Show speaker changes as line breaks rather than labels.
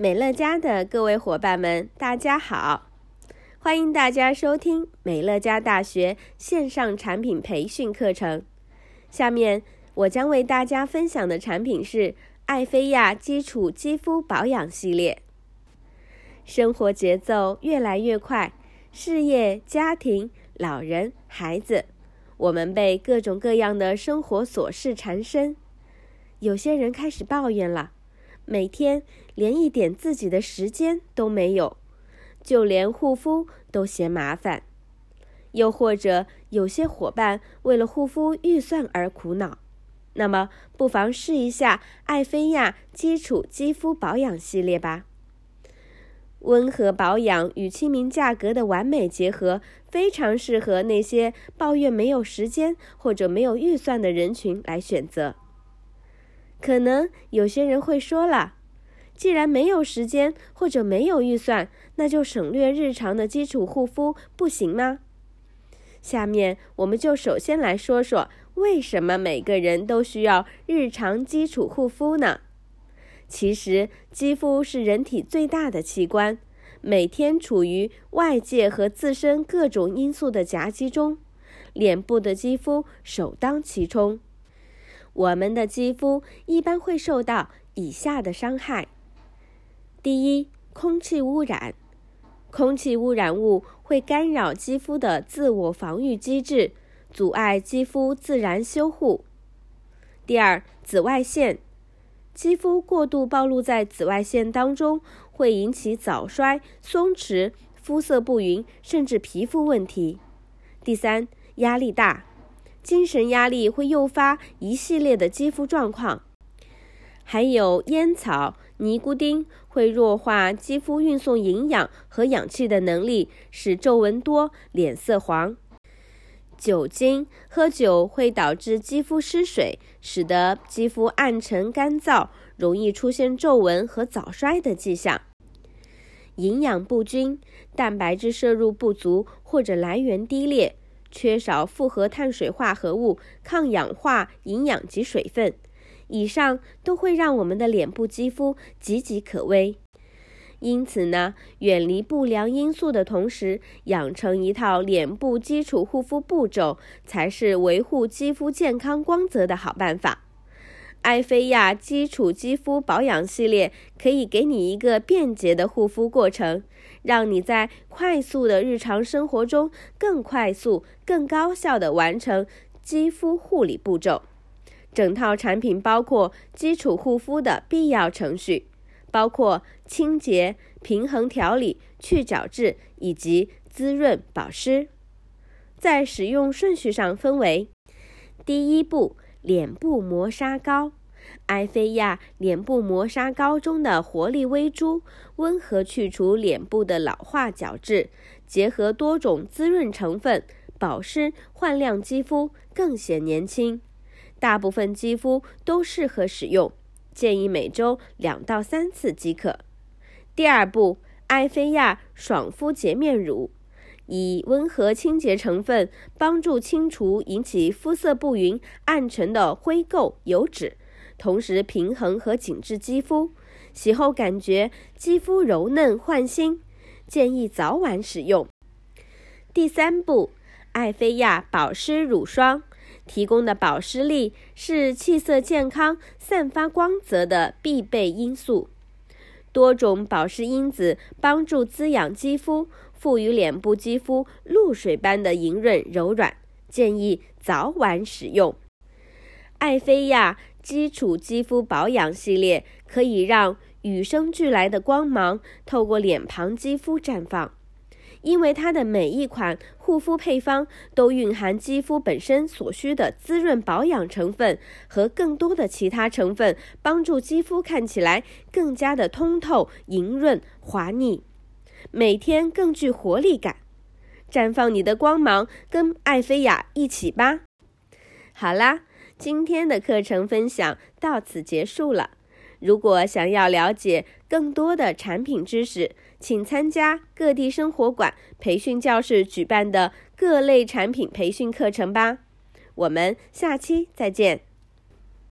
美乐家的各位伙伴们，大家好！欢迎大家收听美乐家大学线上产品培训课程。下面我将为大家分享的产品是艾菲亚基础肌肤保养系列。生活节奏越来越快，事业、家庭、老人、孩子，我们被各种各样的生活琐事缠身。有些人开始抱怨了。每天连一点自己的时间都没有，就连护肤都嫌麻烦。又或者有些伙伴为了护肤预算而苦恼，那么不妨试一下艾菲亚基础肌肤保养系列吧。温和保养与亲民价格的完美结合，非常适合那些抱怨没有时间或者没有预算的人群来选择。可能有些人会说了，既然没有时间或者没有预算，那就省略日常的基础护肤不行吗？下面我们就首先来说说，为什么每个人都需要日常基础护肤呢？其实，肌肤是人体最大的器官，每天处于外界和自身各种因素的夹击中，脸部的肌肤首当其冲。我们的肌肤一般会受到以下的伤害：第一，空气污染，空气污染物会干扰肌肤的自我防御机制，阻碍肌肤自然修护；第二，紫外线，肌肤过度暴露在紫外线当中，会引起早衰、松弛、肤色不匀，甚至皮肤问题；第三，压力大。精神压力会诱发一系列的肌肤状况，还有烟草、尼古丁会弱化肌肤运送营养和氧气的能力，使皱纹多、脸色黄。酒精、喝酒会导致肌肤失水，使得肌肤暗沉干燥，容易出现皱纹和早衰的迹象。营养不均、蛋白质摄入不足或者来源低劣。缺少复合碳水化合物、抗氧化营养及水分，以上都会让我们的脸部肌肤岌岌可危。因此呢，远离不良因素的同时，养成一套脸部基础护肤步骤，才是维护肌肤健康光泽的好办法。艾菲亚基础肌肤保养系列可以给你一个便捷的护肤过程，让你在快速的日常生活中更快速、更高效地完成肌肤护理步骤。整套产品包括基础护肤的必要程序，包括清洁、平衡调理、去角质以及滋润保湿。在使用顺序上分为：第一步。脸部磨砂膏，艾菲亚脸部磨砂膏中的活力微珠，温和去除脸部的老化角质，结合多种滋润成分，保湿焕亮肌肤，更显年轻。大部分肌肤都适合使用，建议每周两到三次即可。第二步，艾菲亚爽肤洁面乳。以温和清洁成分帮助清除引起肤色不匀、暗沉的灰垢、油脂，同时平衡和紧致肌肤，洗后感觉肌肤柔嫩焕新，建议早晚使用。第三步，艾菲亚保湿乳霜提供的保湿力是气色健康、散发光泽的必备因素，多种保湿因子帮助滋养肌肤。赋予脸部肌肤露水般的莹润柔软，建议早晚使用。艾菲亚基础肌肤保养系列可以让与生俱来的光芒透过脸庞肌肤绽放，因为它的每一款护肤配方都蕴含肌肤本身所需的滋润保养成分和更多的其他成分，帮助肌肤看起来更加的通透、莹润、滑腻。每天更具活力感，绽放你的光芒，跟艾菲亚一起吧。好啦，今天的课程分享到此结束了。如果想要了解更多的产品知识，请参加各地生活馆培训教室举办的各类产品培训课程吧。我们下期再见。